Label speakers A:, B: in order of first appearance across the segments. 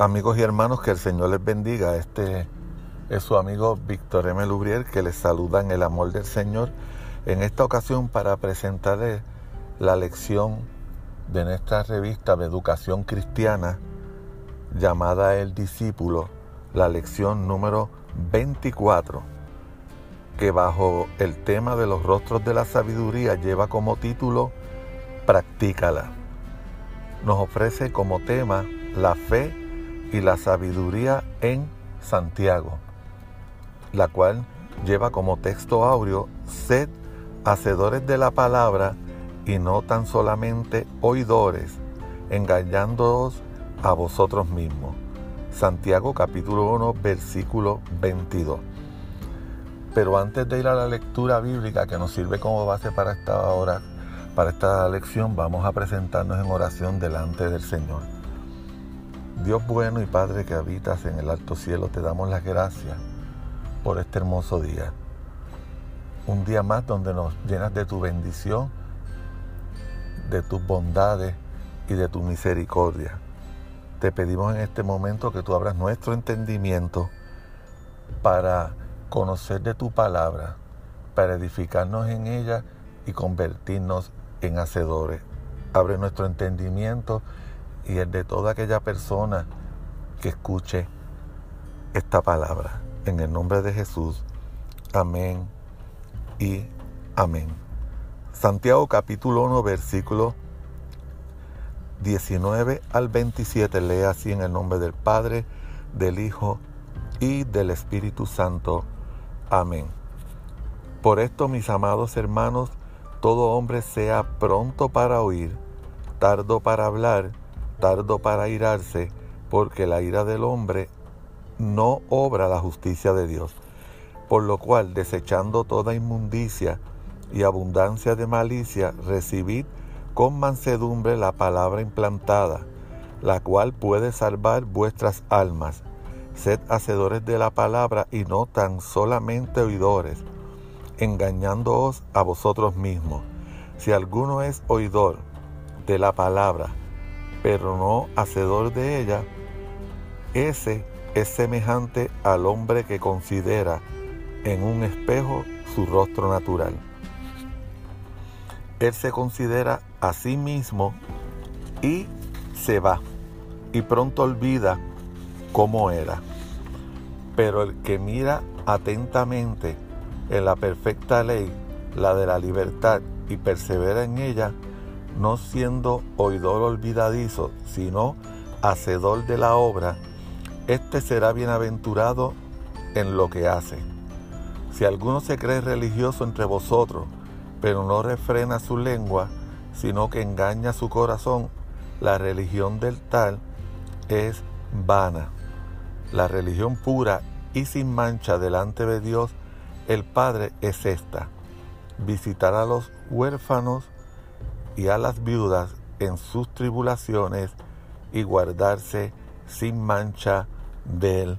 A: Amigos y hermanos, que el Señor les bendiga. Este es su amigo Víctor M. Lubriel que les saluda en el amor del Señor. En esta ocasión para presentarles la lección de nuestra revista de educación cristiana llamada El Discípulo, la lección número 24, que bajo el tema de los rostros de la sabiduría lleva como título Practícala. Nos ofrece como tema la fe y la sabiduría en Santiago, la cual lleva como texto áureo, sed hacedores de la palabra y no tan solamente oidores, engañándoos a vosotros mismos. Santiago capítulo 1 versículo 22. Pero antes de ir a la lectura bíblica que nos sirve como base para esta hora, para esta lección, vamos a presentarnos en oración delante del Señor. Dios bueno y Padre que habitas en el alto cielo, te damos las gracias por este hermoso día. Un día más donde nos llenas de tu bendición, de tus bondades y de tu misericordia. Te pedimos en este momento que tú abras nuestro entendimiento para conocer de tu palabra, para edificarnos en ella y convertirnos en hacedores. Abre nuestro entendimiento y el de toda aquella persona que escuche esta palabra. En el nombre de Jesús. Amén y amén. Santiago capítulo 1 versículo 19 al 27 lee así en el nombre del Padre, del Hijo y del Espíritu Santo. Amén. Por esto, mis amados hermanos, todo hombre sea pronto para oír, tardo para hablar, tardo para irarse, porque la ira del hombre no obra la justicia de Dios. Por lo cual, desechando toda inmundicia y abundancia de malicia, recibid con mansedumbre la palabra implantada, la cual puede salvar vuestras almas. Sed hacedores de la palabra y no tan solamente oidores, engañándoos a vosotros mismos. Si alguno es oidor de la palabra, pero no hacedor de ella, ese es semejante al hombre que considera en un espejo su rostro natural. Él se considera a sí mismo y se va y pronto olvida cómo era. Pero el que mira atentamente en la perfecta ley, la de la libertad, y persevera en ella, no siendo oidor olvidadizo, sino hacedor de la obra, éste será bienaventurado en lo que hace. Si alguno se cree religioso entre vosotros, pero no refrena su lengua, sino que engaña su corazón, la religión del tal es vana. La religión pura y sin mancha delante de Dios el Padre es esta, visitar a los huérfanos y a las viudas en sus tribulaciones y guardarse sin mancha del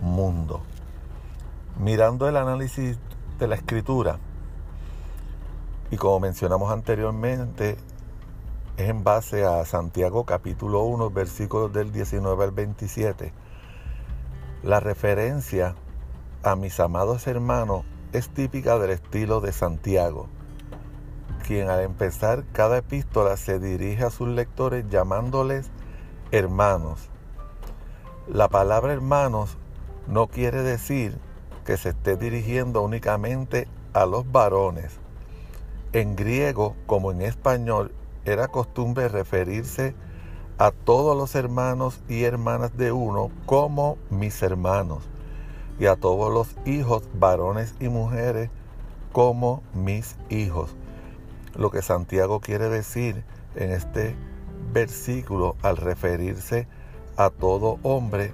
A: mundo. Mirando el análisis de la escritura, y como mencionamos anteriormente, es en base a Santiago capítulo 1, versículos del 19 al 27. La referencia a mis amados hermanos es típica del estilo de Santiago quien al empezar cada epístola se dirige a sus lectores llamándoles hermanos. La palabra hermanos no quiere decir que se esté dirigiendo únicamente a los varones. En griego como en español era costumbre referirse a todos los hermanos y hermanas de uno como mis hermanos y a todos los hijos varones y mujeres como mis hijos. Lo que Santiago quiere decir en este versículo al referirse a todo hombre,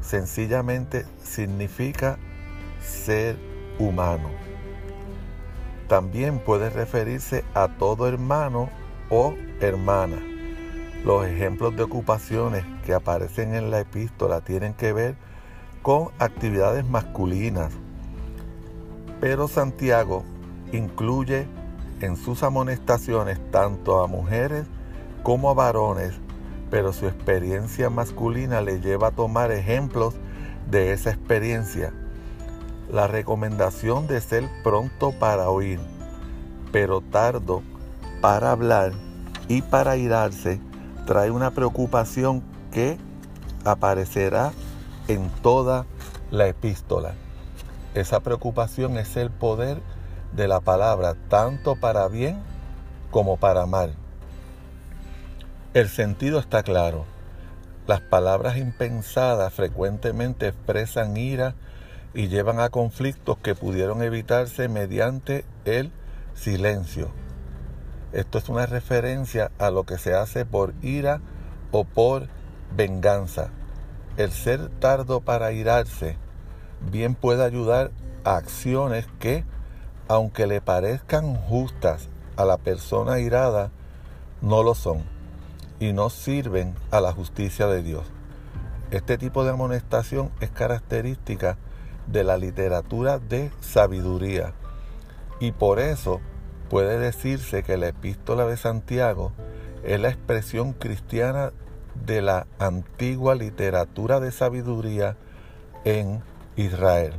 A: sencillamente significa ser humano. También puede referirse a todo hermano o hermana. Los ejemplos de ocupaciones que aparecen en la epístola tienen que ver con actividades masculinas, pero Santiago incluye en sus amonestaciones tanto a mujeres como a varones pero su experiencia masculina le lleva a tomar ejemplos de esa experiencia. La recomendación de ser pronto para oír, pero tardo para hablar y para irarse, trae una preocupación que aparecerá en toda la epístola. Esa preocupación es el poder de la palabra, tanto para bien como para mal. El sentido está claro. Las palabras impensadas frecuentemente expresan ira y llevan a conflictos que pudieron evitarse mediante el silencio. Esto es una referencia a lo que se hace por ira o por venganza. El ser tardo para irarse bien puede ayudar a acciones que, aunque le parezcan justas a la persona irada, no lo son y no sirven a la justicia de Dios. Este tipo de amonestación es característica de la literatura de sabiduría y por eso puede decirse que la epístola de Santiago es la expresión cristiana de la antigua literatura de sabiduría en Israel.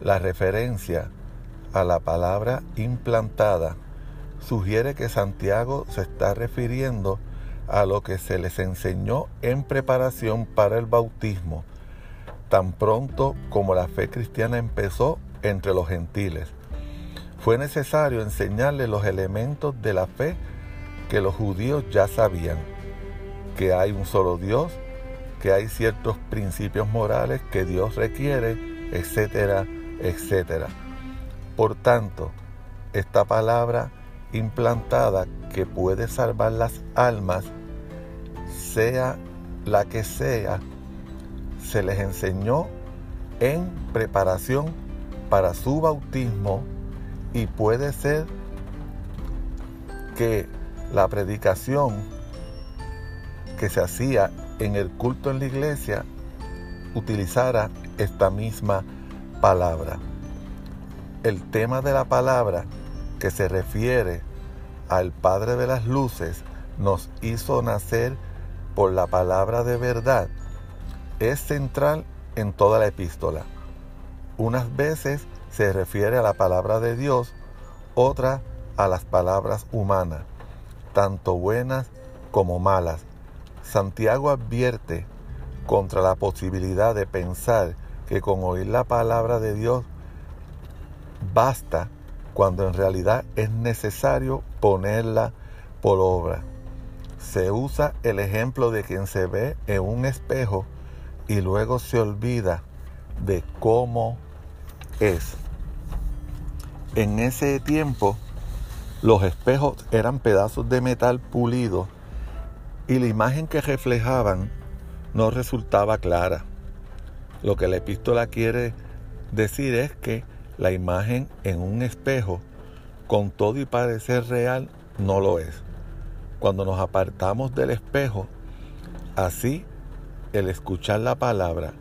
A: La referencia a la palabra implantada sugiere que Santiago se está refiriendo a lo que se les enseñó en preparación para el bautismo, tan pronto como la fe cristiana empezó entre los gentiles. Fue necesario enseñarles los elementos de la fe que los judíos ya sabían, que hay un solo Dios, que hay ciertos principios morales que Dios requiere, etcétera, etcétera. Por tanto, esta palabra implantada que puede salvar las almas, sea la que sea, se les enseñó en preparación para su bautismo y puede ser que la predicación que se hacía en el culto en la iglesia utilizara esta misma palabra. El tema de la palabra que se refiere al Padre de las Luces nos hizo nacer por la palabra de verdad es central en toda la epístola. Unas veces se refiere a la palabra de Dios, otras a las palabras humanas, tanto buenas como malas. Santiago advierte contra la posibilidad de pensar que con oír la palabra de Dios basta cuando en realidad es necesario ponerla por obra. Se usa el ejemplo de quien se ve en un espejo y luego se olvida de cómo es. En ese tiempo los espejos eran pedazos de metal pulido y la imagen que reflejaban no resultaba clara. Lo que la epístola quiere decir es que la imagen en un espejo, con todo y parecer real, no lo es. Cuando nos apartamos del espejo, así el escuchar la palabra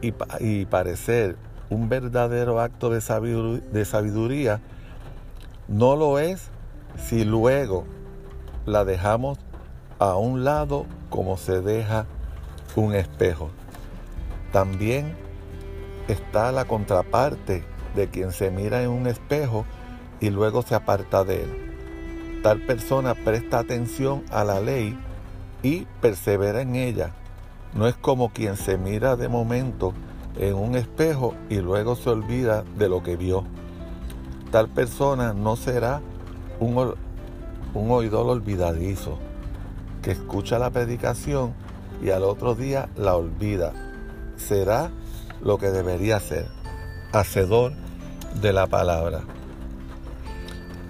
A: y, parecer un verdadero acto de sabiduría, no lo es si luego la dejamos a un lado como se deja un espejo. También está la contraparte de quien se mira en un espejo y luego se aparta de él. Tal persona presta atención a la ley y persevera en ella. No es como quien se mira de momento en un espejo y luego se olvida de lo que vio. Tal persona no será un, un oidor olvidadizo que escucha la predicación y al otro día la olvida. Será lo que debería ser, hacedor de la palabra.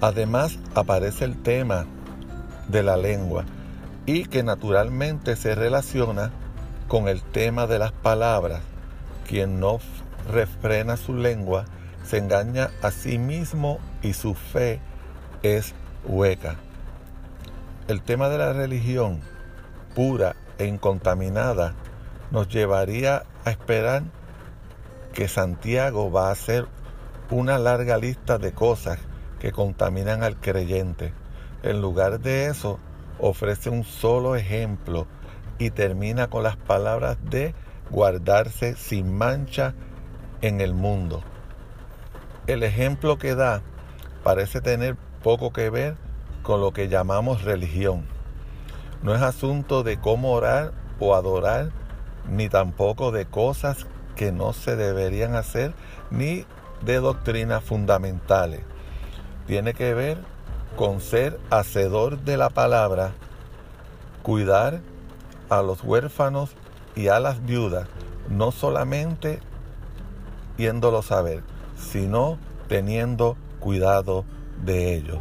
A: Además aparece el tema de la lengua y que naturalmente se relaciona con el tema de las palabras. Quien no refrena su lengua se engaña a sí mismo y su fe es hueca. El tema de la religión pura e incontaminada nos llevaría a esperar que Santiago va a hacer una larga lista de cosas que contaminan al creyente. En lugar de eso, ofrece un solo ejemplo y termina con las palabras de guardarse sin mancha en el mundo. El ejemplo que da parece tener poco que ver con lo que llamamos religión. No es asunto de cómo orar o adorar, ni tampoco de cosas que no se deberían hacer, ni de doctrinas fundamentales. Tiene que ver con ser hacedor de la palabra, cuidar a los huérfanos y a las viudas, no solamente yéndolo a ver, sino teniendo cuidado de ellos.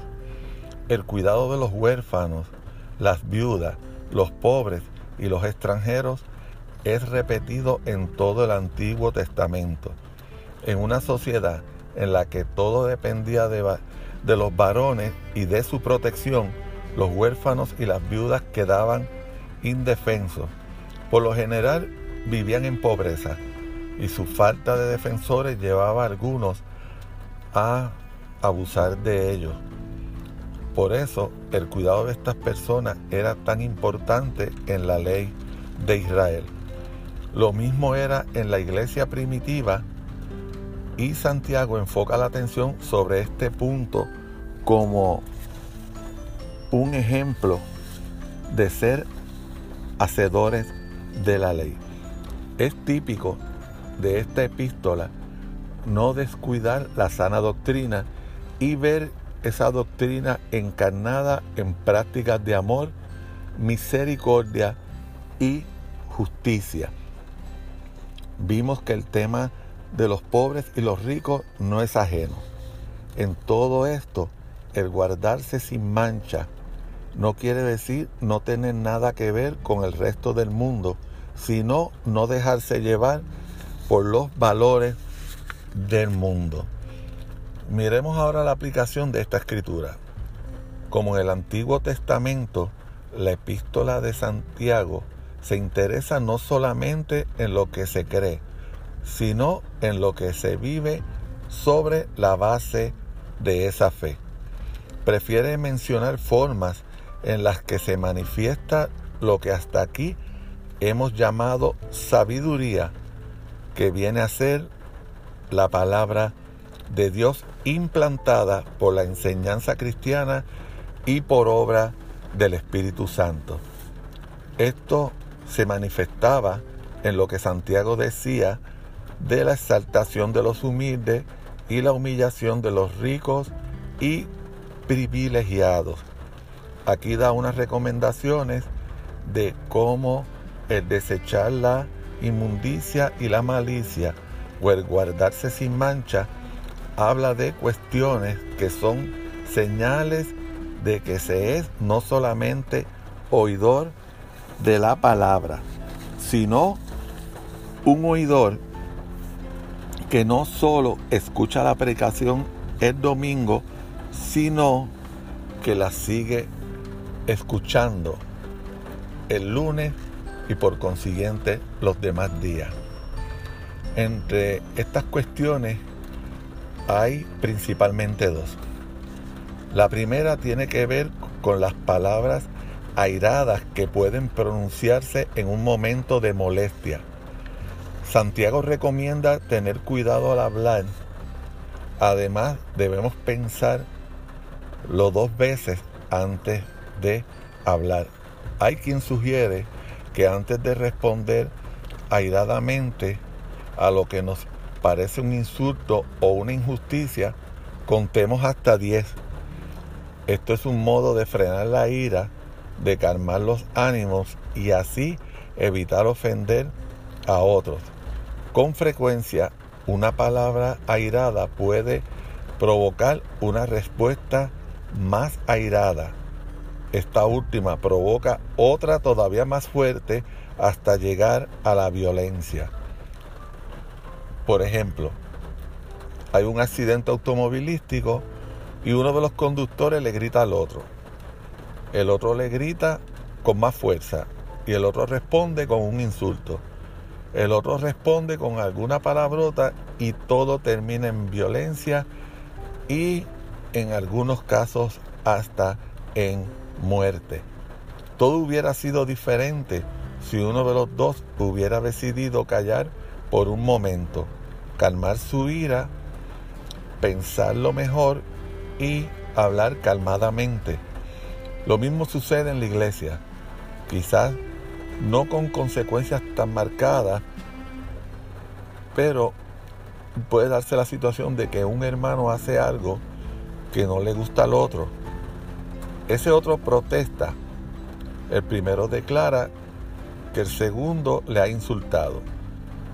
A: El cuidado de los huérfanos, las viudas, los pobres y los extranjeros es repetido en todo el Antiguo Testamento. En una sociedad en la que todo dependía de, los varones y de su protección, los huérfanos y las viudas quedaban indefensos. Por lo general vivían en pobreza y su falta de defensores llevaba a algunos a abusar de ellos. Por eso el cuidado de estas personas era tan importante en la ley de Israel. Lo mismo era en la iglesia primitiva y Santiago enfoca la atención sobre este punto como un ejemplo de ser hacedores de la ley. Es típico de esta epístola no descuidar la sana doctrina y ver esa doctrina encarnada en prácticas de amor, misericordia y justicia. Vimos que el tema de los pobres y los ricos no es ajeno. En todo esto, el guardarse sin mancha no quiere decir no tener nada que ver con el resto del mundo, sino no dejarse llevar por los valores del mundo. Miremos ahora la aplicación de esta escritura. Como en el Antiguo Testamento, la epístola de Santiago se interesa no solamente en lo que se cree, sino en lo que se vive sobre la base de esa fe. Prefiere mencionar formas en las que se manifiesta lo que hasta aquí hemos llamado sabiduría, que viene a ser la palabra de Dios implantada por la enseñanza cristiana y por obra del Espíritu Santo. Esto se manifestaba en lo que Santiago decía de la exaltación de los humildes y la humillación de los ricos y privilegiados. Aquí da unas recomendaciones de cómo el desechar la inmundicia y la malicia o el guardarse sin mancha habla de cuestiones que son señales de que se es no solamente oidor de la palabra, sino un oidor que no solo escucha la predicación el domingo, sino que la sigue escuchando el lunes y por consiguiente los demás días. Entre estas cuestiones hay principalmente dos. La primera tiene que ver con las palabras airadas que pueden pronunciarse en un momento de molestia. Santiago recomienda tener cuidado al hablar. Además, debemos pensar lo dos veces antes de hablar. Hay quien sugiere que antes de responder airadamente a lo que nos parece un insulto o una injusticia, contemos hasta 10. Esto es un modo de frenar la ira, de calmar los ánimos y así evitar ofender a otros. Con frecuencia, una palabra airada puede provocar una respuesta más airada esta última provoca otra todavía más fuerte hasta llegar a la violencia. Por ejemplo, hay un accidente automovilístico y uno de los conductores le grita al otro. El otro le grita con más fuerza y el otro responde con un insulto. El otro responde con alguna palabrota y todo termina en violencia y en algunos casos hasta en muerte. Todo hubiera sido diferente si uno de los dos hubiera decidido callar por un momento, calmar su ira, pensarlo mejor y hablar calmadamente. Lo mismo sucede en la iglesia, quizás no con consecuencias tan marcadas, pero puede darse la situación de que un hermano hace algo que no le gusta al otro. Ese otro protesta. El primero declara que el segundo le ha insultado.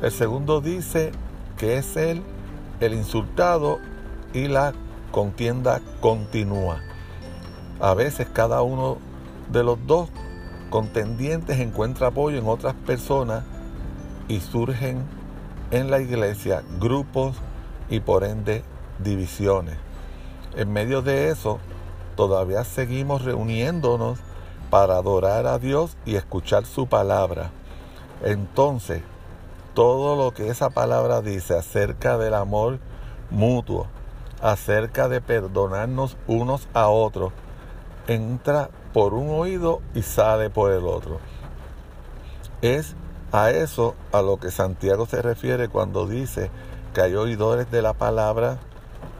A: El segundo dice que es él el insultado y la contienda continúa. A veces cada uno de los dos contendientes encuentra apoyo en otras personas y surgen en la iglesia grupos y por ende divisiones. En medio de eso, todavía seguimos reuniéndonos para adorar a Dios y escuchar su palabra. Entonces, todo lo que esa palabra dice acerca del amor mutuo, acerca de perdonarnos unos a otros, entra por un oído y sale por el otro. Es a eso a lo que Santiago se refiere cuando dice que hay oidores de la palabra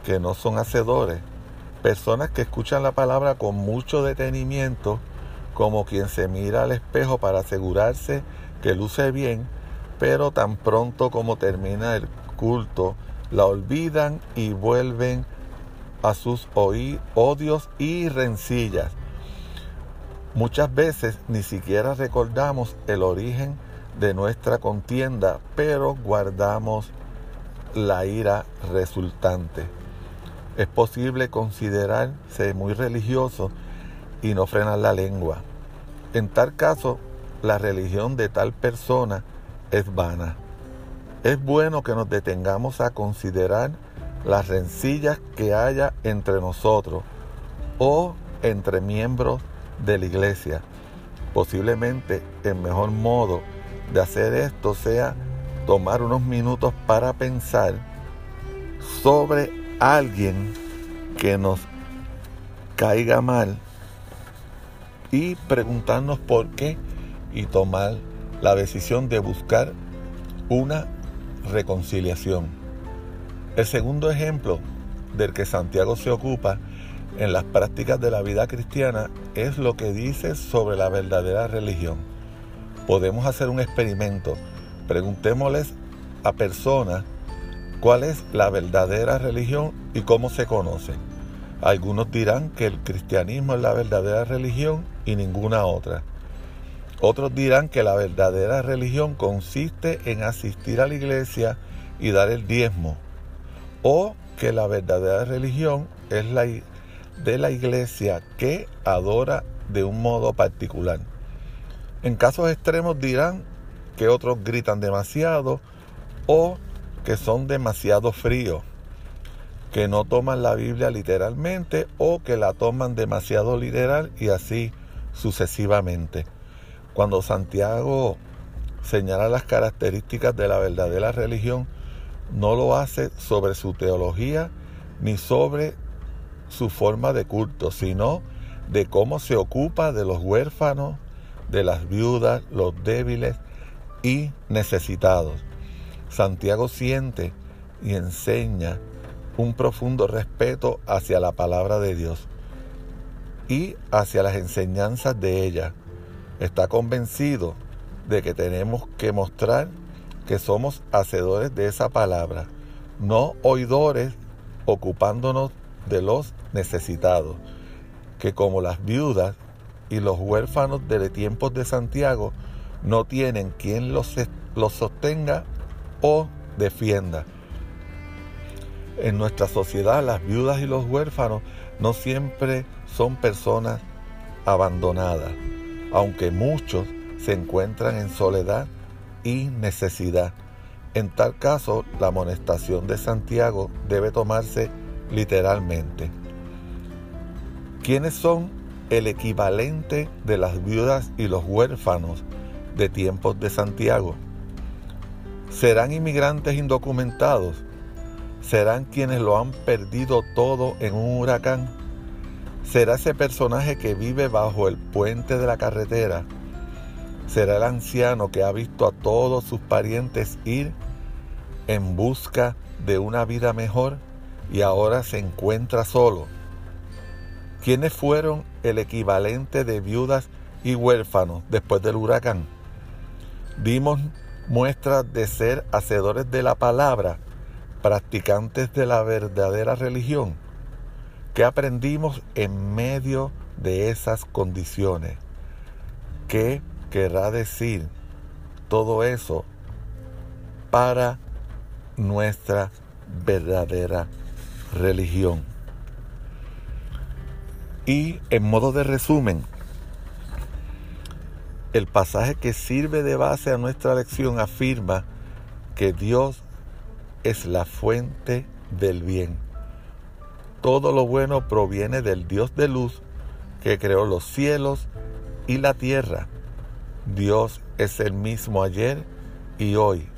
A: que no son hacedores. Personas que escuchan la palabra con mucho detenimiento, como quien se mira al espejo para asegurarse que luce bien, pero tan pronto como termina el culto, la olvidan y vuelven a sus odios y rencillas. Muchas veces ni siquiera recordamos el origen de nuestra contienda, pero guardamos la ira resultante. Es posible considerarse muy religioso y no frenar la lengua. En tal caso, la religión de tal persona es vana. Es bueno que nos detengamos a considerar las rencillas que haya entre nosotros o entre miembros de la iglesia. Posiblemente el mejor modo de hacer esto sea tomar unos minutos para pensar sobre alguien que nos caiga mal y preguntarnos por qué y tomar la decisión de buscar una reconciliación. El segundo ejemplo del que Santiago se ocupa en las prácticas de la vida cristiana es lo que dice sobre la verdadera religión podemos hacer un experimento. Preguntémosles a personas cuál es la verdadera religión y cómo se conoce. Algunos dirán que el cristianismo es la verdadera religión y ninguna otra. Otros dirán que la verdadera religión consiste en asistir a la iglesia y dar el diezmo. O que la verdadera religión es la de la iglesia que adora de un modo particular. En casos extremos dirán que otros gritan demasiado o que son demasiado fríos, que no toman la Biblia literalmente o que la toman demasiado literal y así sucesivamente. Cuando Santiago señala las características de la verdadera religión, no lo hace sobre su teología ni sobre su forma de culto, sino de cómo se ocupa de los huérfanos, de las viudas, los débiles y necesitados. Santiago siente y enseña un profundo respeto hacia la palabra de Dios y hacia las enseñanzas de ella. Está convencido de que tenemos que mostrar que somos hacedores de esa palabra, no oidores ocupándonos de los necesitados, que como las viudas y los huérfanos de tiempos de Santiago no tienen quien los, los sostenga o defienda. En nuestra sociedad las viudas y los huérfanos no siempre son personas abandonadas, aunque muchos se encuentran en soledad y necesidad. En tal caso, la amonestación de Santiago debe tomarse literalmente. ¿Quiénes son el equivalente de las viudas y los huérfanos de tiempos de Santiago. ¿Serán inmigrantes indocumentados? ¿Serán quienes lo han perdido todo en un huracán? ¿Será ese personaje que vive bajo el puente de la carretera? será el anciano que ha visto a todos sus parientes ir en busca de una vida mejor y ahora se encuentra solo. ¿Quiénes fueron el equivalente de viudas y huérfanos después del huracán? Dimos muestras de ser hacedores de la palabra, practicantes de la verdadera religión. ¿Qué aprendimos en medio de esas condiciones? ¿Qué querrá decir todo eso para nuestra verdadera religión? Y en modo de resumen, el pasaje que sirve de base a nuestra lección afirma que Dios es la fuente del bien. Todo lo bueno proviene del Dios de luz que creó los cielos y la tierra. Dios es el mismo ayer y hoy.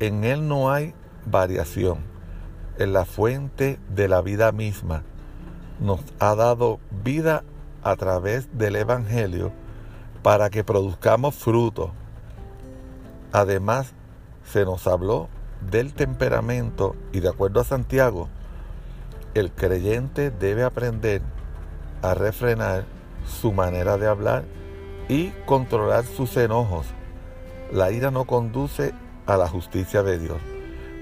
A: En Él no hay variación. Es la fuente de la vida misma. Nos ha dado vida a través del Evangelio para que produzcamos fruto. Además, se nos habló del temperamento y de acuerdo a Santiago, el creyente debe aprender a refrenar su manera de hablar y controlar sus enojos. La ira no conduce a la justicia de Dios.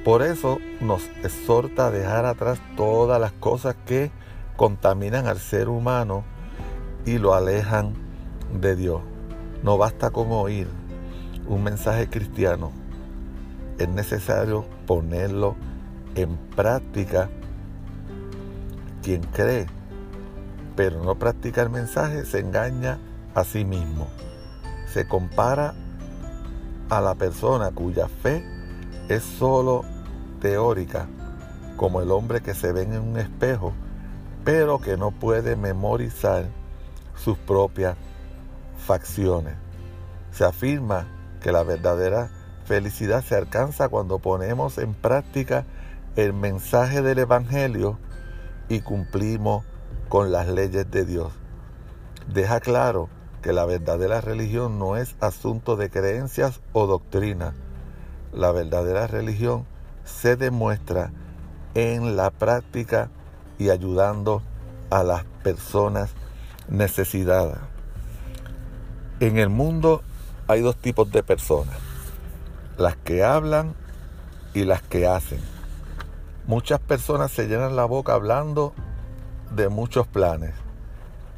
A: Por eso nos exhorta a dejar atrás todas las cosas que contaminan al ser humano y lo alejan de Dios. No basta con oír un mensaje cristiano, es necesario ponerlo en práctica. Quien cree, pero no practica el mensaje, se engaña a sí mismo. Se compara a la persona cuya fe es solo teórica, como el hombre que se ve en un espejo, pero que no puede memorizar sus propias facciones. Se afirma que la verdadera felicidad se alcanza cuando ponemos en práctica el mensaje del Evangelio y cumplimos con las leyes de Dios. Deja claro que la verdadera religión no es asunto de creencias o doctrina. La verdadera religión se demuestra en la práctica y ayudando a las personas necesitadas. En el mundo hay dos tipos de personas, las que hablan y las que hacen. Muchas personas se llenan la boca hablando de muchos planes,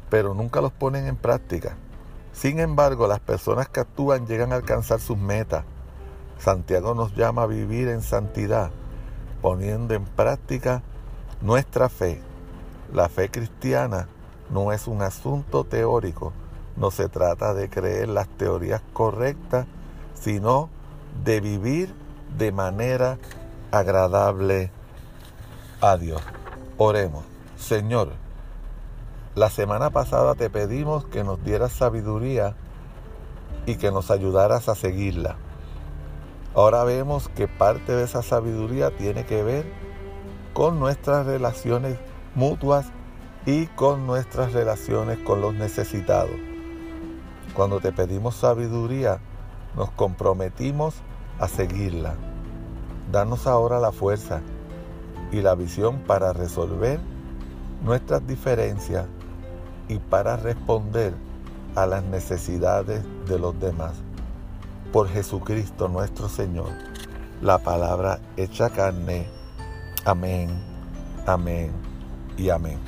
A: pero nunca los ponen en práctica. Sin embargo, las personas que actúan llegan a alcanzar sus metas. Santiago nos llama a vivir en santidad, poniendo en práctica nuestra fe. La fe cristiana no es un asunto teórico, no se trata de creer las teorías correctas, sino de vivir de manera agradable a Dios. Oremos. Señor, la semana pasada te pedimos que nos dieras sabiduría y que nos ayudaras a seguirla. Ahora vemos que parte de esa sabiduría tiene que ver con nuestras relaciones mutuas y con nuestras relaciones con los necesitados. Cuando te pedimos sabiduría, nos comprometimos a seguirla. Danos ahora la fuerza y la visión para resolver nuestras diferencias y para responder a las necesidades de los demás. Por Jesucristo nuestro Señor, la palabra hecha carne. Amén, amén y amén.